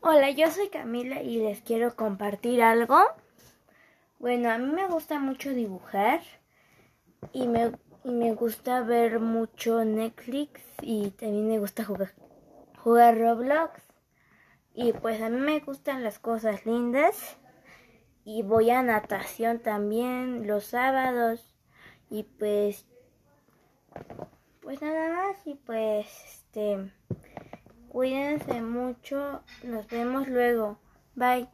Hola, yo soy Camila y les quiero compartir algo. Bueno, a mí me gusta mucho dibujar y me, me gusta ver mucho Netflix y también me gusta jugar, jugar Roblox. Y pues a mí me gustan las cosas lindas y voy a natación también los sábados y pues pues nada más y pues este Cuídense mucho. Nos vemos luego. Bye.